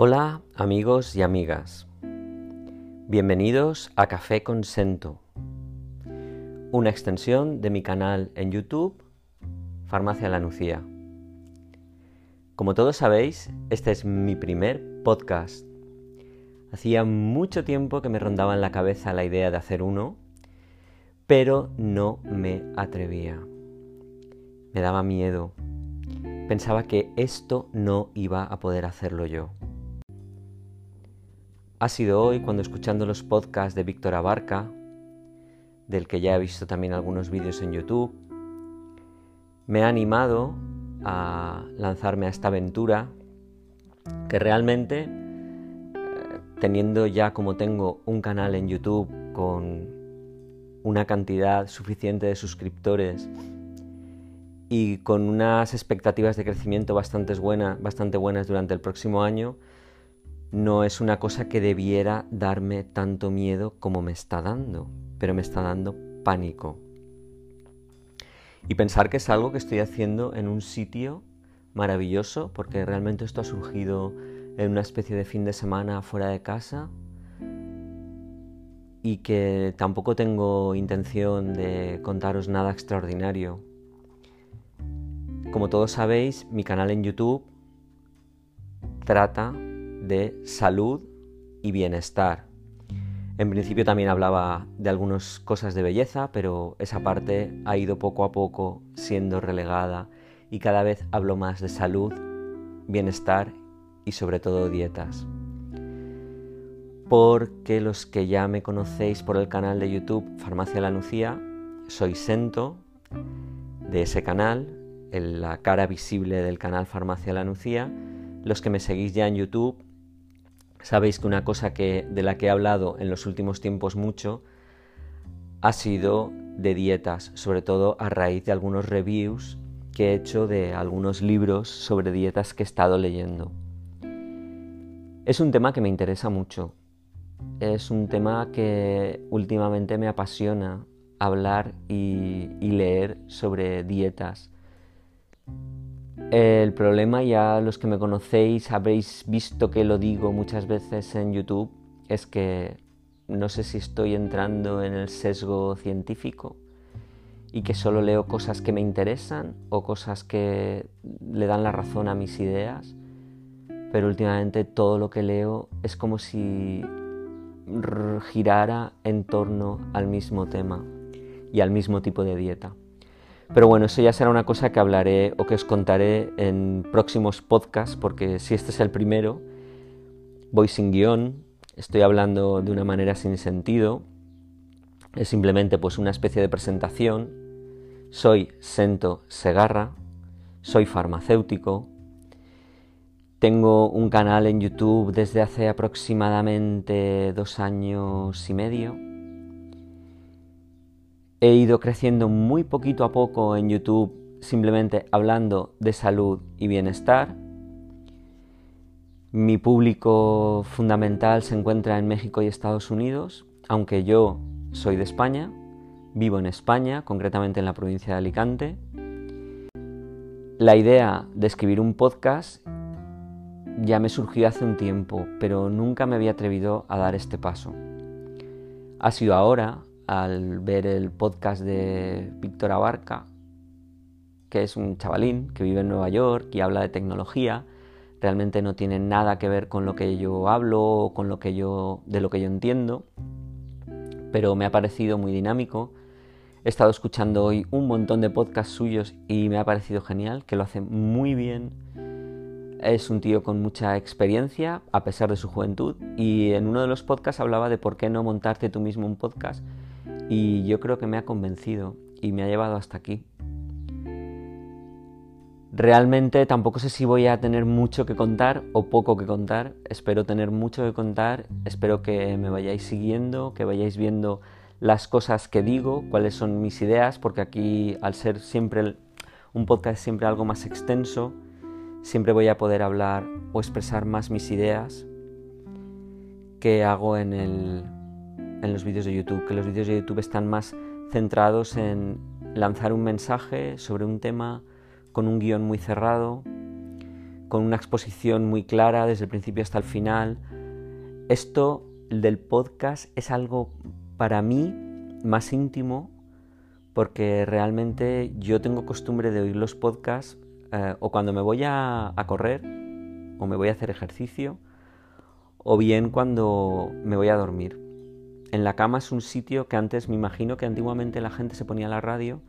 Hola amigos y amigas, bienvenidos a Café con Sento, una extensión de mi canal en YouTube, Farmacia La Nucía. Como todos sabéis, este es mi primer podcast. Hacía mucho tiempo que me rondaba en la cabeza la idea de hacer uno, pero no me atrevía. Me daba miedo. Pensaba que esto no iba a poder hacerlo yo. Ha sido hoy cuando escuchando los podcasts de Víctor Abarca, del que ya he visto también algunos vídeos en YouTube, me ha animado a lanzarme a esta aventura que realmente, eh, teniendo ya como tengo un canal en YouTube con una cantidad suficiente de suscriptores y con unas expectativas de crecimiento bastante, bastante buenas durante el próximo año, no es una cosa que debiera darme tanto miedo como me está dando, pero me está dando pánico. Y pensar que es algo que estoy haciendo en un sitio maravilloso, porque realmente esto ha surgido en una especie de fin de semana fuera de casa y que tampoco tengo intención de contaros nada extraordinario. Como todos sabéis, mi canal en YouTube trata de salud y bienestar. En principio también hablaba de algunas cosas de belleza, pero esa parte ha ido poco a poco siendo relegada y cada vez hablo más de salud, bienestar y sobre todo dietas. Porque los que ya me conocéis por el canal de YouTube Farmacia La Nucía, soy Sento de ese canal, la cara visible del canal Farmacia La Nucía. Los que me seguís ya en YouTube Sabéis que una cosa que, de la que he hablado en los últimos tiempos mucho ha sido de dietas, sobre todo a raíz de algunos reviews que he hecho de algunos libros sobre dietas que he estado leyendo. Es un tema que me interesa mucho. Es un tema que últimamente me apasiona hablar y, y leer sobre dietas el problema, ya los que me conocéis habréis visto que lo digo muchas veces en YouTube, es que no sé si estoy entrando en el sesgo científico y que solo leo cosas que me interesan o cosas que le dan la razón a mis ideas, pero últimamente todo lo que leo es como si girara en torno al mismo tema y al mismo tipo de dieta. Pero bueno, eso ya será una cosa que hablaré o que os contaré en próximos podcasts, porque si este es el primero, voy sin guion, estoy hablando de una manera sin sentido, es simplemente pues una especie de presentación. Soy Sento Segarra, soy farmacéutico, tengo un canal en YouTube desde hace aproximadamente dos años y medio He ido creciendo muy poquito a poco en YouTube simplemente hablando de salud y bienestar. Mi público fundamental se encuentra en México y Estados Unidos, aunque yo soy de España, vivo en España, concretamente en la provincia de Alicante. La idea de escribir un podcast ya me surgió hace un tiempo, pero nunca me había atrevido a dar este paso. Ha sido ahora, al ver el podcast de Víctor Abarca, que es un chavalín que vive en Nueva York y habla de tecnología. Realmente no tiene nada que ver con lo que yo hablo o con lo que yo, de lo que yo entiendo, pero me ha parecido muy dinámico. He estado escuchando hoy un montón de podcasts suyos y me ha parecido genial, que lo hace muy bien. Es un tío con mucha experiencia, a pesar de su juventud, y en uno de los podcasts hablaba de por qué no montarte tú mismo un podcast y yo creo que me ha convencido y me ha llevado hasta aquí. Realmente tampoco sé si voy a tener mucho que contar o poco que contar. Espero tener mucho que contar. Espero que me vayáis siguiendo, que vayáis viendo las cosas que digo, cuáles son mis ideas, porque aquí al ser siempre un podcast siempre algo más extenso, siempre voy a poder hablar o expresar más mis ideas que hago en el, en los vídeos de YouTube, que los vídeos de YouTube están más centrados en lanzar un mensaje sobre un tema con un guion muy cerrado, con una exposición muy clara desde el principio hasta el final. Esto del podcast es algo para mí más íntimo porque realmente yo tengo costumbre de oír los podcasts eh, o cuando me voy a, a correr o me voy a hacer ejercicio o bien cuando me voy a dormir. En la cama es un sitio que antes me imagino que antiguamente la gente se ponía la radio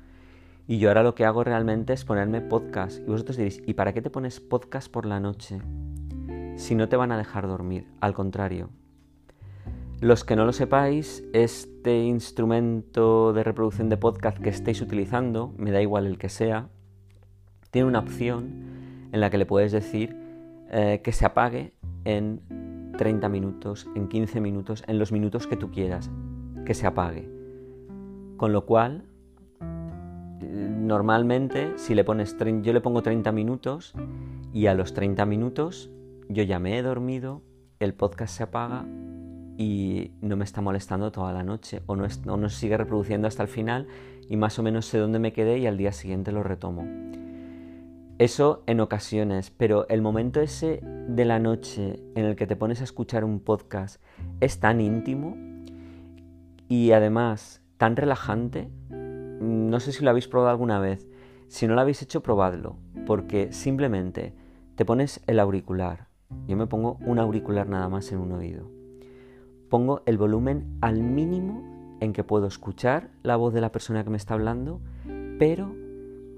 y yo ahora lo que hago realmente es ponerme podcast. Y vosotros diréis, ¿y para qué te pones podcast por la noche? Si no te van a dejar dormir, al contrario. Los que no lo sepáis, este instrumento de reproducción de podcast que estéis utilizando, me da igual el que sea, tiene una opción en la que le puedes decir eh, que se apague en 30 minutos, en 15 minutos, en los minutos que tú quieras, que se apague. Con lo cual, normalmente, si le pones, yo le pongo 30 minutos y a los 30 minutos yo ya me he dormido, el podcast se apaga y no me está molestando toda la noche o no, o no sigue reproduciendo hasta el final y más o menos sé dónde me quedé y al día siguiente lo retomo. Eso en ocasiones, pero el momento ese de la noche en el que te pones a escuchar un podcast es tan íntimo y además tan relajante. No sé si lo habéis probado alguna vez. Si no lo habéis hecho, probadlo, porque simplemente te pones el auricular. Yo me pongo un auricular nada más en un oído. Pongo el volumen al mínimo en que puedo escuchar la voz de la persona que me está hablando, pero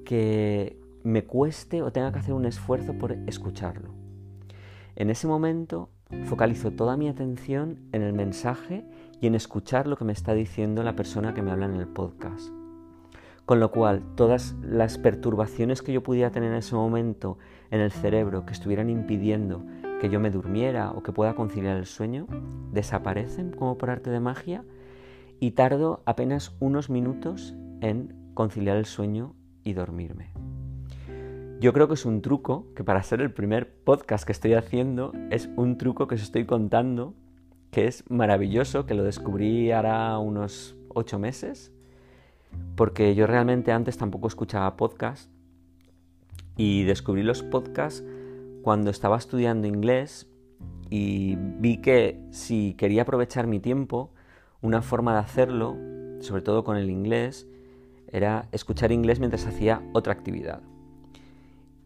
que, me cueste o tenga que hacer un esfuerzo por escucharlo. En ese momento focalizo toda mi atención en el mensaje y en escuchar lo que me está diciendo la persona que me habla en el podcast. Con lo cual, todas las perturbaciones que yo pudiera tener en ese momento en el cerebro que estuvieran impidiendo que yo me durmiera o que pueda conciliar el sueño, desaparecen como por arte de magia y tardo apenas unos minutos en conciliar el sueño y dormirme. Yo creo que es un truco que para ser el primer podcast que estoy haciendo es un truco que os estoy contando que es maravilloso, que lo descubrí hará unos ocho meses, porque yo realmente antes tampoco escuchaba podcast y descubrí los podcasts cuando estaba estudiando inglés y vi que si quería aprovechar mi tiempo, una forma de hacerlo, sobre todo con el inglés, era escuchar inglés mientras hacía otra actividad.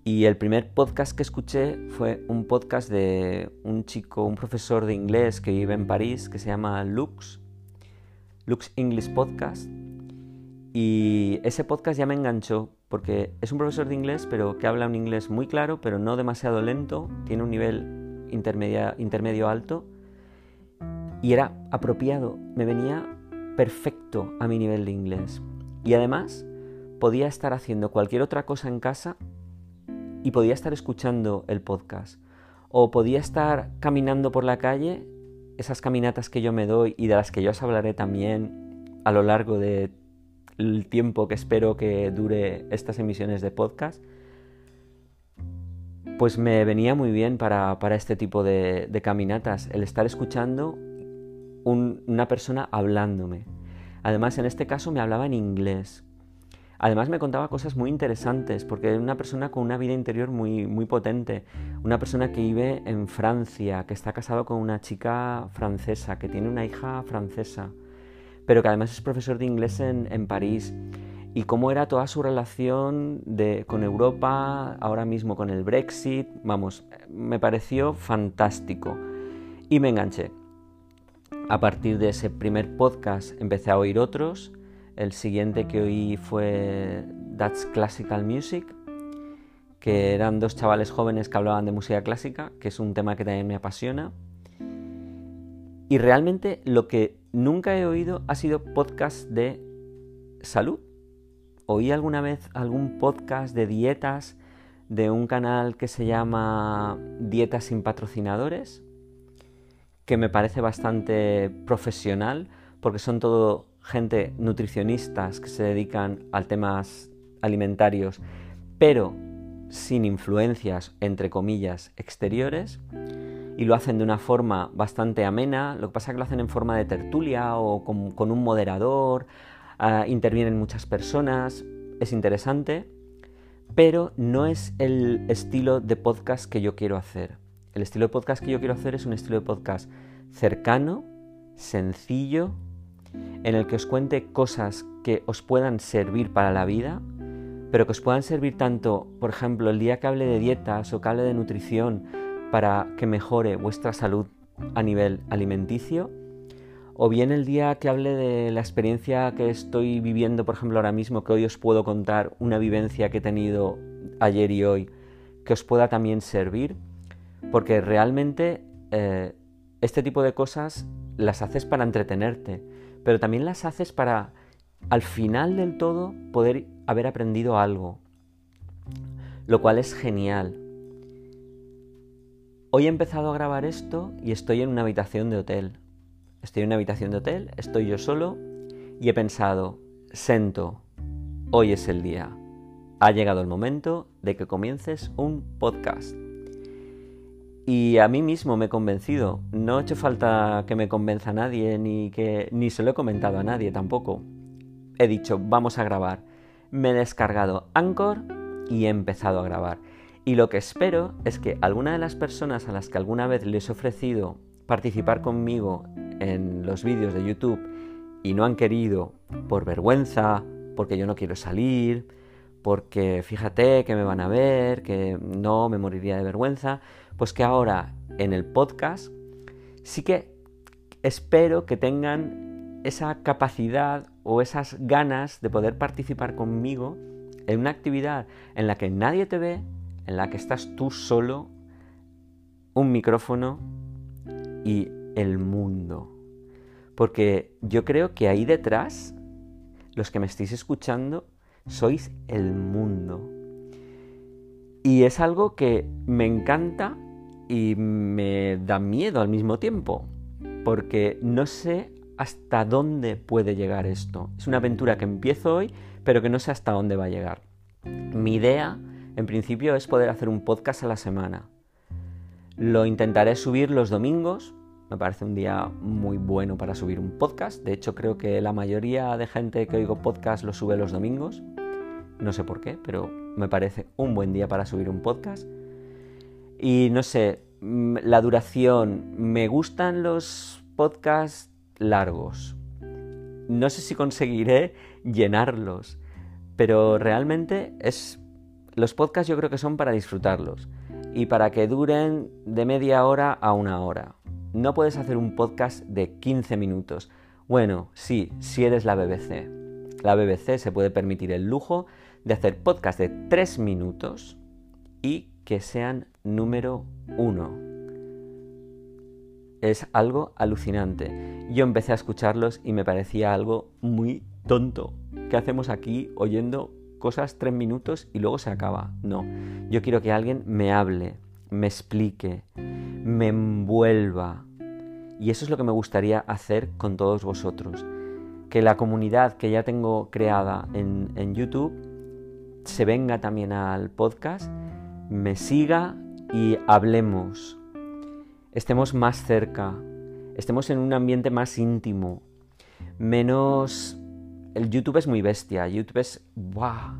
Y el primer podcast que escuché fue un podcast de un chico, un profesor de inglés que vive en París, que se llama Lux, Lux English Podcast. Y ese podcast ya me enganchó porque es un profesor de inglés, pero que habla un inglés muy claro, pero no demasiado lento, tiene un nivel intermedio alto y era apropiado, me venía perfecto a mi nivel de inglés. Y además podía estar haciendo cualquier otra cosa en casa y podía estar escuchando el podcast. O podía estar caminando por la calle, esas caminatas que yo me doy y de las que yo os hablaré también a lo largo del tiempo que espero que dure estas emisiones de podcast, pues me venía muy bien para, este tipo de, caminatas, el estar escuchando una persona hablándome. Además, en este caso me hablaba en inglés, Además me contaba cosas muy interesantes, porque era una persona con una vida interior muy, muy potente, una persona que vive en Francia, que está casado con una chica francesa, que tiene una hija francesa, pero que además es profesor de inglés en, París, y cómo era toda su relación con Europa, ahora mismo con el Brexit, vamos, me pareció fantástico. Y me enganché. A partir de ese primer podcast empecé a oír otros, el siguiente que oí fue That's Classical Music, que eran dos chavales jóvenes que hablaban de música clásica, que es un tema que también me apasiona. Y realmente lo que nunca he oído ha sido podcast de salud. Oí alguna vez algún podcast de dietas de un canal que se llama Dietas sin patrocinadores, que me parece bastante profesional, porque son todo gente nutricionistas que se dedican a temas alimentarios, pero sin influencias, entre comillas, exteriores, y lo hacen de una forma bastante amena, lo que pasa es que lo hacen en forma de tertulia o con, un moderador, ah, intervienen muchas personas, es interesante, pero no es el estilo de podcast que yo quiero hacer. El estilo de podcast que yo quiero hacer es un estilo de podcast cercano, sencillo, en el que os cuente cosas que os puedan servir para la vida, pero que os puedan servir tanto, por ejemplo, el día que hable de dietas o que hable de nutrición para que mejore vuestra salud a nivel alimenticio, o bien el día que hable de la experiencia que estoy viviendo, por ejemplo, ahora mismo, que hoy os puedo contar una vivencia que he tenido ayer y hoy, que os pueda también servir, porque realmente eh, este tipo de cosas las haces para entretenerte, pero también las haces para, al final del todo, poder haber aprendido algo, lo cual es genial. Hoy he empezado a grabar esto y estoy en una habitación de hotel Estoy en una habitación de hotel, estoy yo solo y he pensado, Sento, hoy es el día. Ha llegado el momento de que comiences un podcast. Y a mí mismo me he convencido. No ha hecho falta que me convenza a nadie, ni que ni se lo he comentado a nadie tampoco. He dicho, vamos a grabar. Me he descargado Anchor y he empezado a grabar. Y lo que espero es que alguna de las personas a las que alguna vez les he ofrecido participar conmigo en los vídeos de YouTube y no han querido por vergüenza, porque yo no quiero salir, porque fíjate que me van a ver, que no me moriría de vergüenza, pues que ahora en el podcast sí que espero que tengan esa capacidad o esas ganas de poder participar conmigo en una actividad en la que nadie te ve, en la que estás tú solo, un micrófono y el mundo. Porque yo creo que ahí detrás, los que me estáis escuchando, sois el mundo. Y es algo que me encanta y me da miedo al mismo tiempo, porque no sé hasta dónde puede llegar esto. Es una aventura que empiezo hoy, pero que no sé hasta dónde va a llegar. Mi idea, en principio, es poder hacer un podcast a la semana. Lo intentaré subir los domingos. Me parece un día muy bueno para subir un podcast. De hecho, creo que la mayoría de gente que oigo podcast lo sube los domingos. No sé por qué, pero me parece un buen día para subir un podcast. Y no sé, mm, la duración. Me gustan los podcasts largos. No sé si conseguiré llenarlos, pero realmente es los podcasts yo creo que son para disfrutarlos y para que duren de media hora a una hora. No puedes hacer un podcast de 15 minutos. Bueno, sí, si eres la BBC. La BBC se puede permitir el lujo de hacer podcasts de 3 minutos y que sean número uno. Es algo alucinante. Yo empecé a escucharlos y me parecía algo muy tonto. ¿Qué hacemos aquí oyendo cosas tres minutos y luego se acaba. No, yo quiero que alguien me hable, me explique, me envuelva. Y eso es lo que me gustaría hacer con todos vosotros. Que la comunidad que ya tengo creada en, en YouTube se venga también al podcast, me siga y hablemos. Estemos más cerca, estemos en un ambiente más íntimo, menos el YouTube es muy bestia. YouTube es. ¡Buah!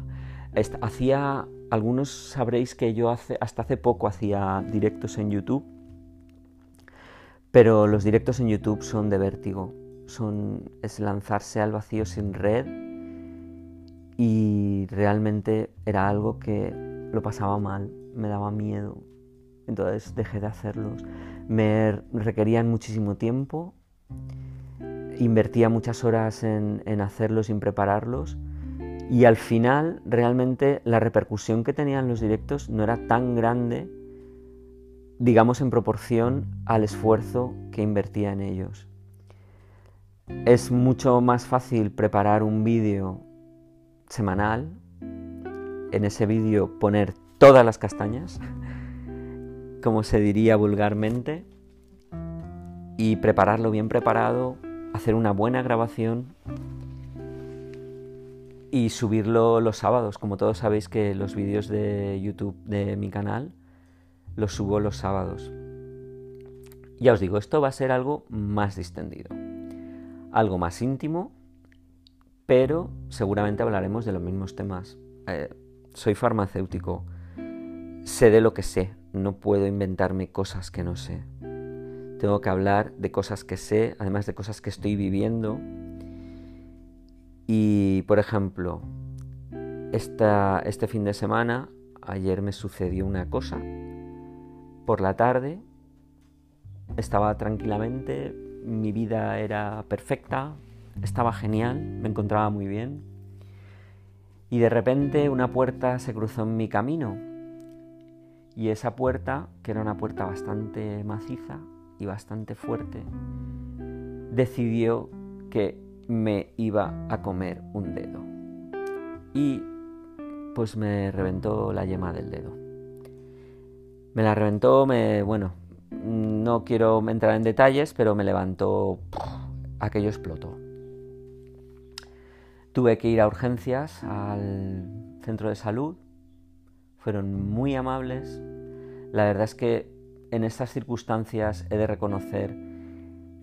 Hacía. Algunos sabréis que yo hace, hasta hace poco hacía directos en YouTube. Pero los directos en YouTube son de vértigo. Son, es lanzarse al vacío sin red. Y realmente era algo que lo pasaba mal, me daba miedo. Entonces dejé de hacerlos. Me requerían muchísimo tiempo invertía muchas horas en, hacerlos, sin prepararlos. Y al final, realmente, la repercusión que tenían los directos no era tan grande, digamos, en proporción al esfuerzo que invertía en ellos. Es mucho más fácil preparar un vídeo semanal, en ese vídeo poner todas las castañas, como se diría vulgarmente, y prepararlo bien preparado, hacer una buena grabación y subirlo los sábados. Como todos sabéis que los vídeos de YouTube de mi canal los subo los sábados. Ya os digo, esto va a ser algo más distendido, algo más íntimo, pero seguramente hablaremos de los mismos temas. Eh, soy farmacéutico, sé de lo que sé, no puedo inventarme cosas que no sé. Tengo que hablar de cosas que sé, además de cosas que estoy viviendo. Y, por ejemplo, este fin de semana, ayer me sucedió una cosa. Por la tarde estaba tranquilamente, mi vida era perfecta, estaba genial, me encontraba muy bien. Y de repente una puerta se cruzó en mi camino. Y esa puerta, que era una puerta bastante maciza y bastante fuerte, decidió que me iba a comer un dedo. Y pues me reventó la yema del dedo. Me la reventó, me, bueno, no quiero entrar en detalles, pero me levantó, aquello explotó. Tuve que ir a urgencias al centro de salud, fueron muy amables. La verdad es que en estas circunstancias he de reconocer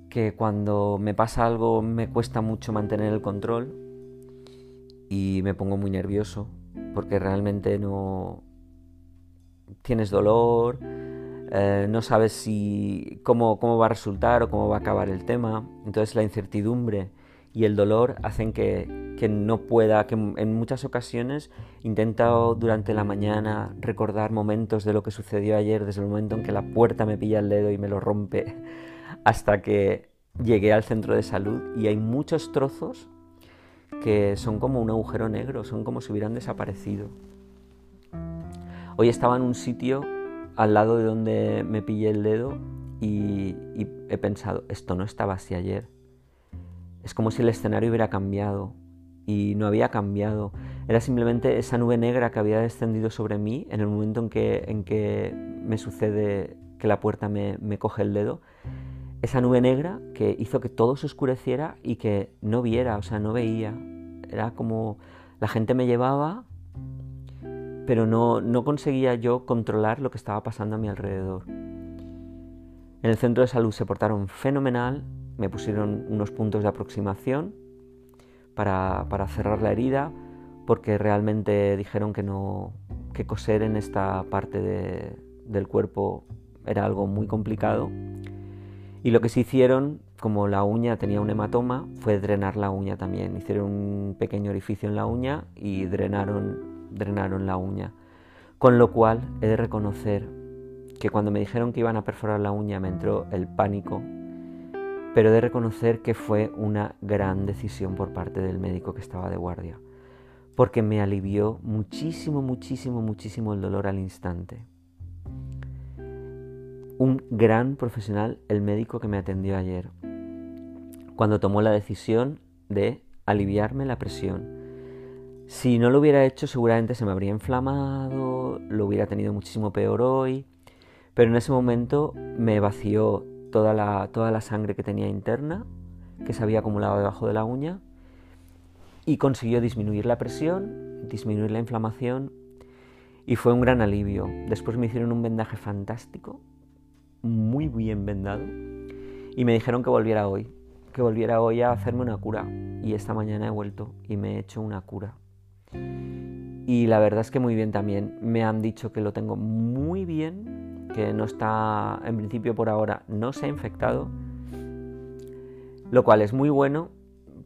que cuando me pasa algo me cuesta mucho mantener el control y me pongo muy nervioso porque realmente no tienes dolor, eh, no sabes si cómo, cómo va a resultar o cómo va a acabar el tema. Entonces la incertidumbre y el dolor hacen que, que no pueda, que en muchas ocasiones intento durante la mañana recordar momentos de lo que sucedió ayer, desde el momento en que la puerta me pilla el dedo y me lo rompe, hasta que llegué al centro de salud y hay muchos trozos que son como un agujero negro, son como si hubieran desaparecido. Hoy estaba en un sitio al lado de donde me pillé el dedo y, he pensado, esto no estaba así ayer. Es como si el escenario hubiera cambiado y no había cambiado. Era simplemente esa nube negra que había descendido sobre mí en el momento en que, en que me sucede que la puerta me, me coge el dedo. Esa nube negra que hizo que todo se oscureciera y que no viera, o sea, no veía. Era como la gente me llevaba pero no, no conseguía yo controlar lo que estaba pasando a mi alrededor. En el centro de salud se portaron fenomenal, me pusieron unos puntos de aproximación para, para cerrar la herida, porque realmente dijeron que no que coser en esta parte de, del cuerpo era algo muy complicado. Y lo que se hicieron, como la uña tenía un hematoma, fue drenar la uña también. Hicieron un pequeño orificio en la uña y drenaron drenaron la uña. Con lo cual he de reconocer que cuando me dijeron que iban a perforar la uña me entró el pánico, pero he de reconocer que fue una gran decisión por parte del médico que estaba de guardia, porque me alivió muchísimo, muchísimo, muchísimo el dolor al instante. Un gran profesional, el médico que me atendió ayer, cuando tomó la decisión de aliviarme la presión si no lo hubiera hecho seguramente se me habría inflamado, lo hubiera tenido muchísimo peor hoy, pero en ese momento me vació toda la, sangre que tenía interna, que se había acumulado debajo de la uña, y consiguió disminuir la presión, disminuir la inflamación, y fue un gran alivio. Después me hicieron un vendaje fantástico, muy bien vendado, y me dijeron que volviera hoy, que volviera hoy a hacerme una cura, y esta mañana he vuelto y me he hecho una cura. Y la verdad es que muy bien también. Me han dicho que lo tengo muy bien, que no está, en principio por ahora, no se ha infectado. Lo cual es muy bueno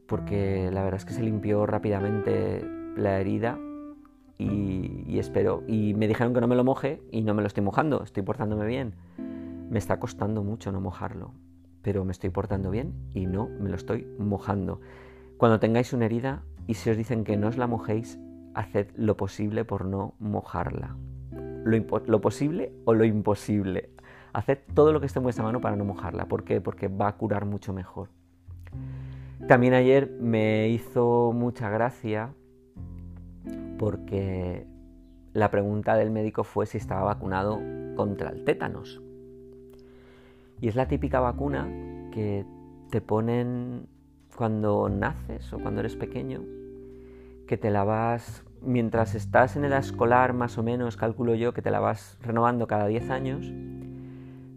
porque la verdad es que se limpió rápidamente la herida y, espero. Y me dijeron que no me lo moje y no me lo estoy mojando, estoy portándome bien. Me está costando mucho no mojarlo, pero me estoy portando bien y no me lo estoy mojando. Cuando tengáis una herida y si os dicen que no os la mojéis, haced lo posible por no mojarla. Lo, posible o lo imposible. Haced todo lo que esté en vuestra mano para no mojarla. ¿Por qué? Porque va a curar mucho mejor. También ayer me hizo mucha gracia porque la pregunta del médico fue si estaba vacunado contra el tétanos. Y es la típica vacuna que te ponen cuando naces o cuando eres pequeño, que te la vas mientras estás en edad escolar, más o menos, calculo yo, que te la vas renovando cada 10 años,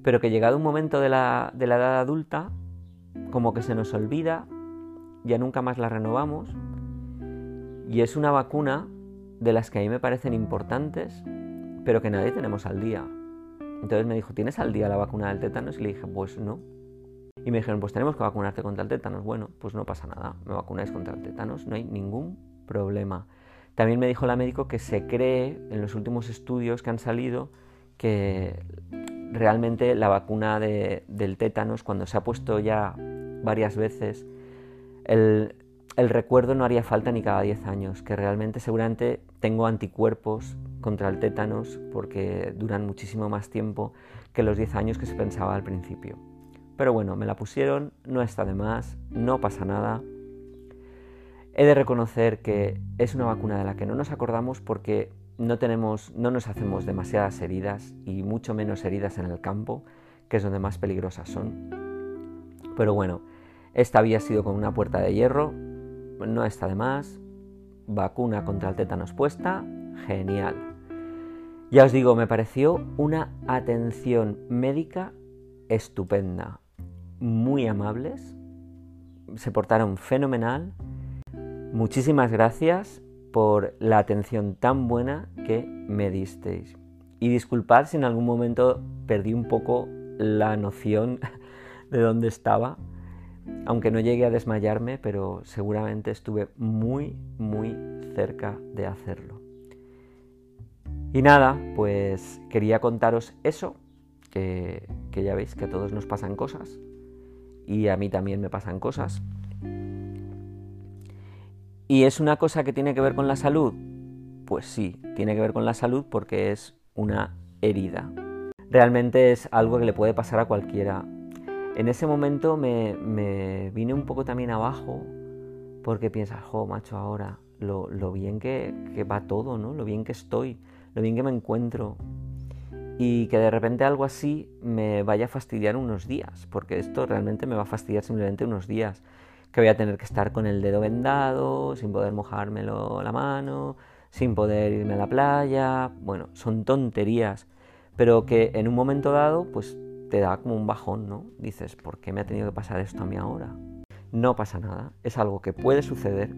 pero que llegado un momento de la, de la edad adulta, como que se nos olvida, ya nunca más la renovamos, y es una vacuna de las que a mí me parecen importantes, pero que nadie tenemos al día. Entonces me dijo, ¿tienes al día la vacuna del tétanos? Y le dije, pues no. Y me dijeron, pues tenemos que vacunarte contra el tétanos. Bueno, pues no pasa nada, me vacunáis contra el tétanos, no hay ningún problema. También me dijo la médico que se cree en los últimos estudios que han salido que realmente la vacuna del tétanos, cuando se ha puesto ya varias veces, el, el recuerdo no haría falta ni cada 10 años, que realmente seguramente tengo anticuerpos contra el tétanos porque duran muchísimo más tiempo que los 10 años que se pensaba al principio. Pero bueno, me la pusieron, no está de más, no pasa nada. He de reconocer que es una vacuna de la que no nos acordamos porque no tenemos, no nos hacemos demasiadas heridas y mucho menos heridas en el campo, que es donde más peligrosas son. Pero bueno, esta había sido con una puerta de hierro, no está de más. Vacuna contra el tétanos puesta, genial. Ya os digo, me pareció una atención médica estupenda. Muy amables, se portaron fenomenal. Muchísimas gracias por la atención tan buena que me disteis. Y disculpad si en algún momento perdí un poco la noción de dónde estaba, aunque no llegué a desmayarme, pero seguramente estuve muy, muy cerca de hacerlo. Y nada, pues quería contaros eso, que, ya veis que a todos nos pasan cosas, y a mí también me pasan cosas. ¿Y es una cosa que tiene que ver con la salud? Pues sí, tiene que ver con la salud porque es una herida. Realmente es algo que le puede pasar a cualquiera, en ese momento me, vine un poco también abajo porque piensas, jo, macho, ahora lo, bien que, va todo, ¿no? Lo bien que estoy, lo bien que me encuentro. Y que de repente algo así me vaya a fastidiar unos días, porque esto realmente me va a fastidiar simplemente unos días. Que voy a tener que estar con el dedo vendado, sin poder mojármelo la mano, sin poder irme a la playa. Bueno, son tonterías, pero que en un momento dado, pues te da como un bajón, ¿no? Dices, ¿por qué me ha tenido que pasar esto a mí ahora? No pasa nada, es algo que puede suceder.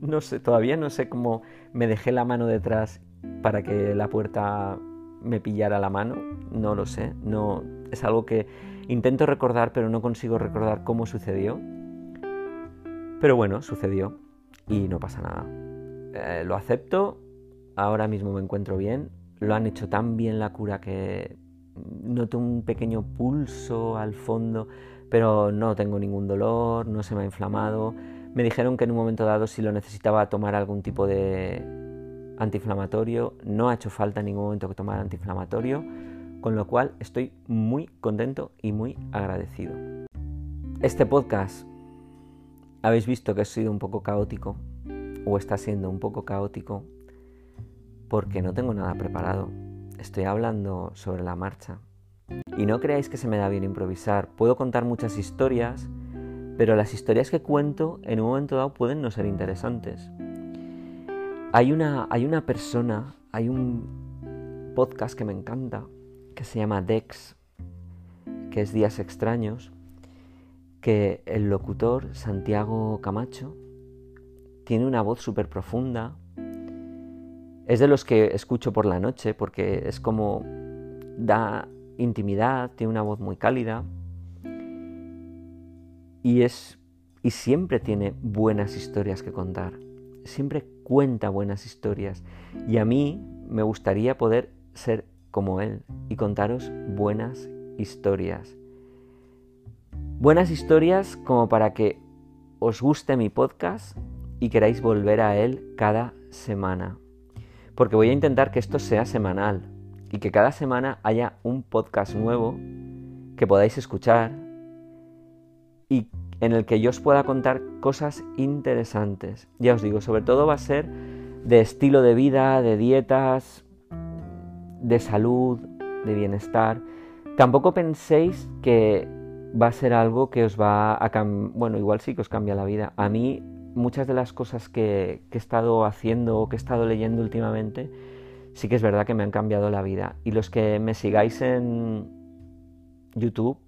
No sé, todavía no sé cómo me dejé la mano detrás para que la puerta me pillara la mano, no lo sé, no es algo que intento recordar, pero no consigo recordar cómo sucedió. Pero bueno, sucedió y no pasa nada. Eh, lo acepto, ahora mismo me encuentro bien, lo han hecho tan bien la cura que noto un pequeño pulso al fondo, pero no tengo ningún dolor, no se me ha inflamado. Me dijeron que en un momento dado si lo necesitaba tomar algún tipo de antiinflamatorio, no ha hecho falta en ningún momento que tomar antiinflamatorio, con lo cual estoy muy contento y muy agradecido. Este podcast habéis visto que ha sido un poco caótico, o está siendo un poco caótico, porque no tengo nada preparado estoy hablando sobre la marcha. Y no creáis que se me da bien improvisar. Puedo contar muchas historias, pero las historias que cuento en un momento dado pueden no ser interesantes. Hay una, hay una persona, hay un podcast que me encanta, que se llama Dex, que es Días Extraños, que el locutor Santiago Camacho tiene una voz súper profunda, es de los que escucho por la noche porque es como da intimidad, tiene una voz muy cálida y es y siempre tiene buenas historias que contar. Siempre cuenta buenas historias y a mí me gustaría poder ser como él y contaros buenas historias. Buenas historias como para que os guste mi podcast y queráis volver a él cada semana porque voy a intentar que esto sea semanal y que cada semana haya un podcast nuevo que podáis escuchar y en el que yo os pueda contar cosas interesantes. Ya os digo, sobre todo va a ser de estilo de vida, de dietas, de salud, de bienestar. Tampoco penséis que va a ser algo que os va a bueno, igual sí que os cambia la vida. A mí muchas de las cosas que, he estado haciendo o que he estado leyendo últimamente, sí que es verdad que me han cambiado la vida. Y los que me sigáis en YouTube,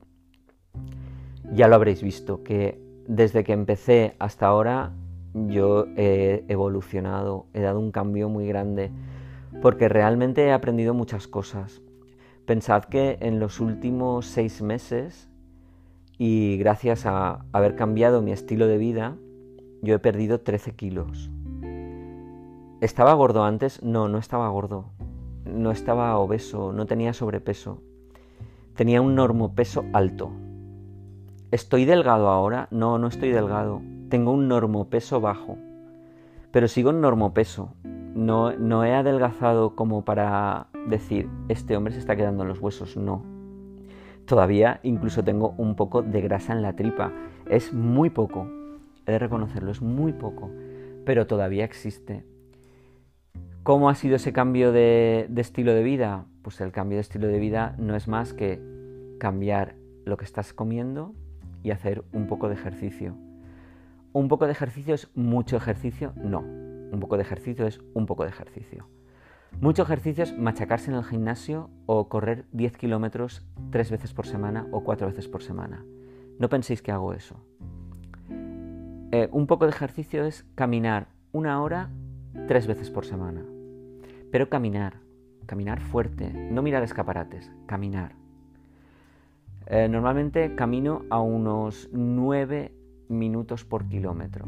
ya lo habréis visto, que desde que empecé hasta ahora yo he evolucionado, he dado un cambio muy grande, porque realmente he aprendido muchas cosas. Pensad que en los últimos seis meses, y gracias a haber cambiado mi estilo de vida, yo he perdido 13 kilos. ¿Estaba gordo antes? No, no estaba gordo. No estaba obeso, no tenía sobrepeso. Tenía un normopeso alto. ¿Estoy delgado ahora? No, no estoy delgado. Tengo un normopeso bajo. Pero sigo en normopeso. No, no he adelgazado como para decir, este hombre se está quedando en los huesos. No. Todavía incluso tengo un poco de grasa en la tripa. Es muy poco. He de reconocerlo, es muy poco. Pero todavía existe. ¿Cómo ha sido ese cambio de, de estilo de vida? Pues el cambio de estilo de vida no es más que cambiar lo que estás comiendo y hacer un poco de ejercicio. ¿Un poco de ejercicio es mucho ejercicio? No. Un poco de ejercicio es un poco de ejercicio. Mucho ejercicio es machacarse en el gimnasio o correr 10 kilómetros tres veces por semana o cuatro veces por semana. No penséis que hago eso. Eh, un poco de ejercicio es caminar una hora tres veces por semana. Pero caminar, caminar fuerte, no mirar escaparates, caminar. Eh, normalmente camino a unos 9 minutos por kilómetro.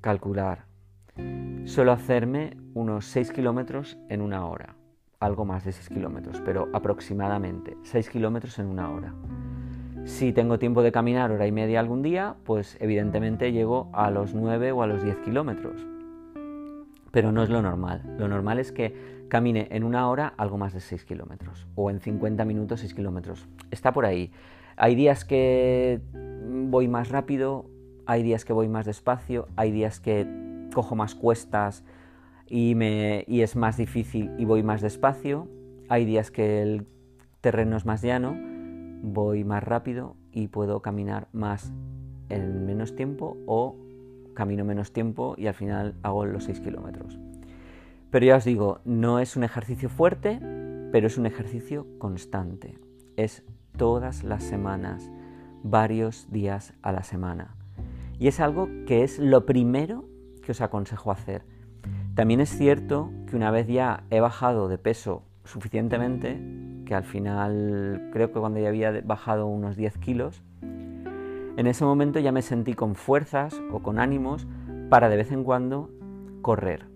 Calcular. Suelo hacerme unos 6 kilómetros en una hora. Algo más de 6 kilómetros, pero aproximadamente 6 kilómetros en una hora. Si tengo tiempo de caminar hora y media algún día, pues evidentemente llego a los 9 o a los 10 kilómetros. Pero no es lo normal. Lo normal es que camine en una hora algo más de 6 kilómetros o en 50 minutos 6 kilómetros. Está por ahí. Hay días que voy más rápido, hay días que voy más despacio, hay días que cojo más cuestas y, es más difícil y voy más despacio, hay días que el terreno es más llano, voy más rápido y puedo caminar más en menos tiempo o camino menos tiempo y al final hago los 6 kilómetros. Pero ya os digo, no es un ejercicio fuerte, pero es un ejercicio constante. Es todas las semanas, varios días a la semana. Y es algo que es lo primero que os aconsejo hacer. También es cierto que una vez ya he bajado de peso suficientemente, que al final creo que cuando ya había bajado unos 10 kilos, en ese momento ya me sentí con fuerzas o con ánimos para de vez en cuando correr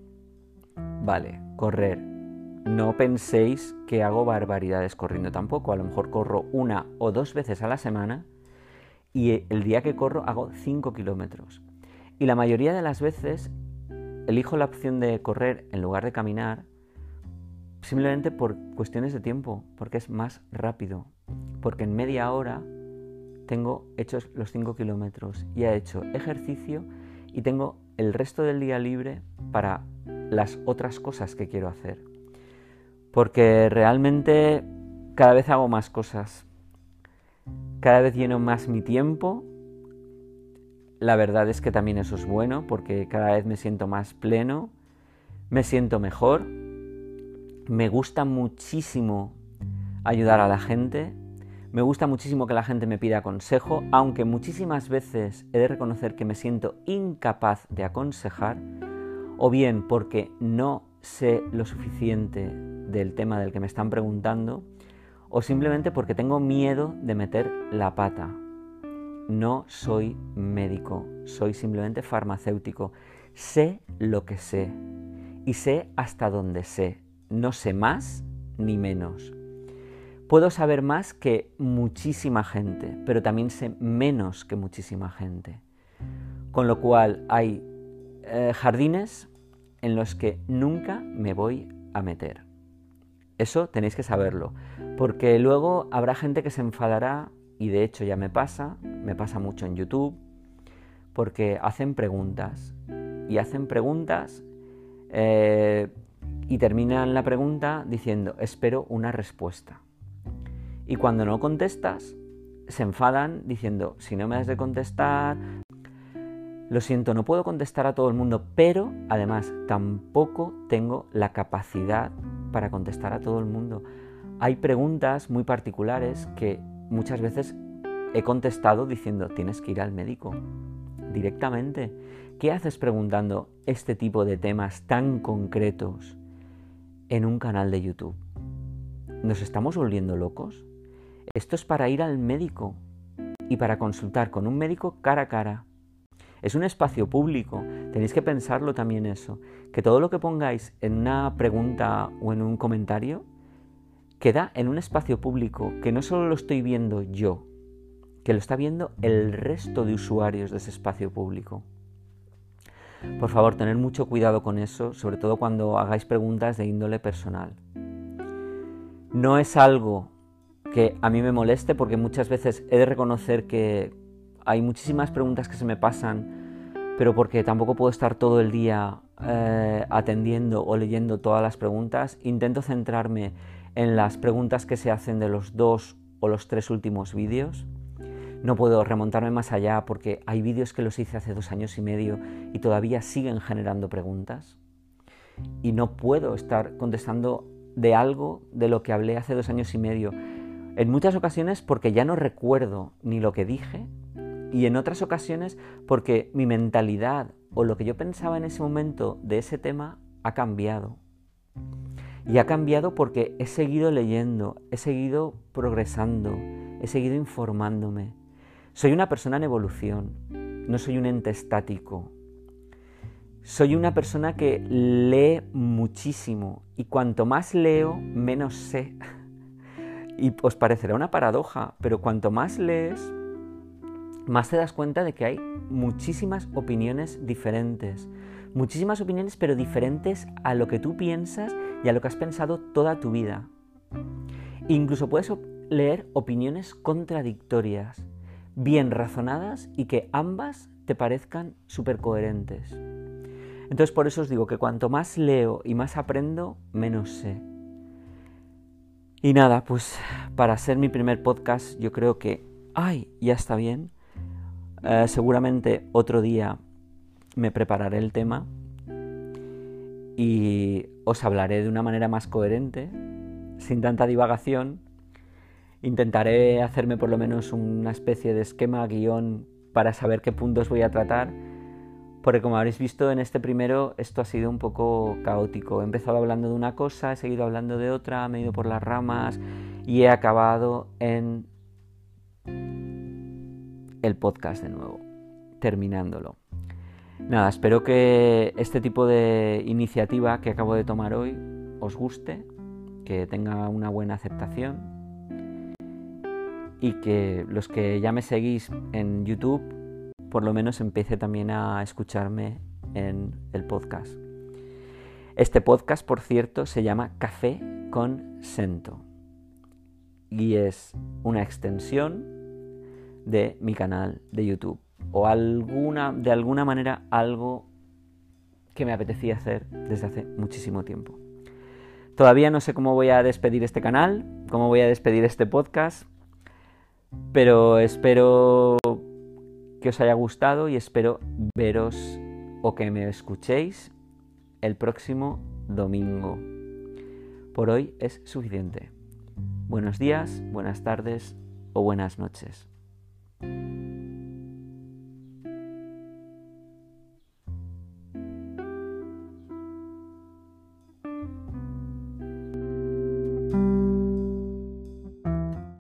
Vale, correr. No penséis que hago barbaridades corriendo tampoco. A lo mejor corro una o dos veces a la semana y el día que corro hago 5 kilómetros. Y la mayoría de las veces elijo la opción de correr en lugar de caminar simplemente por cuestiones de tiempo, porque es más rápido. Porque en media hora tengo hechos los 5 kilómetros y he hecho ejercicio y tengo el resto del día libre para las otras cosas que quiero hacer. Porque realmente cada vez hago más cosas. Cada vez lleno más mi tiempo. La verdad es que también eso es bueno porque cada vez me siento más pleno, me siento mejor. Me gusta muchísimo ayudar a la gente. Me gusta muchísimo que la gente me pida consejo, aunque muchísimas veces he de reconocer que me siento incapaz de aconsejar o bien porque no sé lo suficiente del tema del que me están preguntando, o simplemente porque tengo miedo de meter la pata. No soy médico, soy simplemente farmacéutico. Sé lo que sé y sé hasta dónde sé. No sé más ni menos. Puedo saber más que muchísima gente, pero también sé menos que muchísima gente. Con lo cual hay eh, jardines en los que nunca me voy a meter. Eso tenéis que saberlo, porque luego habrá gente que se enfadará, y de hecho ya me pasa, me pasa mucho en YouTube, porque hacen preguntas, y hacen preguntas eh, y terminan la pregunta diciendo, espero una respuesta. Y cuando no contestas, se enfadan diciendo, si no me has de contestar, lo siento, no puedo contestar a todo el mundo, pero además tampoco tengo la capacidad para contestar a todo el mundo. Hay preguntas muy particulares que muchas veces he contestado diciendo, tienes que ir al médico. directamente. ¿Qué haces preguntando este tipo de temas tan concretos en un canal de YouTube? ¿Nos estamos volviendo locos? Esto es para ir al médico y para consultar con un médico cara a cara. Es un espacio público, tenéis que pensarlo también eso, que todo lo que pongáis en una pregunta o en un comentario queda en un espacio público que no solo lo estoy viendo yo, que lo está viendo el resto de usuarios de ese espacio público. Por favor, tener mucho cuidado con eso, sobre todo cuando hagáis preguntas de índole personal. No es algo que a mí me moleste porque muchas veces he de reconocer que hay muchísimas preguntas que se me pasan, pero porque tampoco puedo estar todo el día eh, atendiendo o leyendo todas las preguntas, intento centrarme en las preguntas que se hacen de los dos o los tres últimos vídeos. No puedo remontarme más allá porque hay vídeos que los hice hace dos años y medio y todavía siguen generando preguntas. Y no puedo estar contestando de algo de lo que hablé hace dos años y medio. En muchas ocasiones porque ya no recuerdo ni lo que dije y en otras ocasiones porque mi mentalidad o lo que yo pensaba en ese momento de ese tema ha cambiado. Y ha cambiado porque he seguido leyendo, he seguido progresando, he seguido informándome. Soy una persona en evolución, no soy un ente estático. Soy una persona que lee muchísimo y cuanto más leo, menos sé. Y os parecerá una paradoja, pero cuanto más lees, más te das cuenta de que hay muchísimas opiniones diferentes. Muchísimas opiniones, pero diferentes a lo que tú piensas y a lo que has pensado toda tu vida. Incluso puedes leer opiniones contradictorias, bien razonadas y que ambas te parezcan súper coherentes. Entonces por eso os digo que cuanto más leo y más aprendo, menos sé. Y nada, pues para ser mi primer podcast yo creo que, ay, ya está bien. Eh, seguramente otro día me prepararé el tema y os hablaré de una manera más coherente, sin tanta divagación. Intentaré hacerme por lo menos una especie de esquema, guion, para saber qué puntos voy a tratar, porque como habréis visto en este primero, esto ha sido un poco caótico. He empezado hablando de una cosa, he seguido hablando de otra, me he ido por las ramas y he acabado en el podcast de nuevo, terminándolo. Nada, espero que este tipo de iniciativa que acabo de tomar hoy os guste, que tenga una buena aceptación y que los que ya me seguís en YouTube por lo menos empiece también a escucharme en el podcast. Este podcast, por cierto, se llama Café con Sento y es una extensión de mi canal de YouTube o alguna, de alguna manera algo que me apetecía hacer desde hace muchísimo tiempo. Todavía no sé cómo voy a despedir este canal, cómo voy a despedir este podcast, pero espero que os haya gustado y espero veros o que me escuchéis el próximo domingo. Por hoy es suficiente. Buenos días, buenas tardes o buenas noches.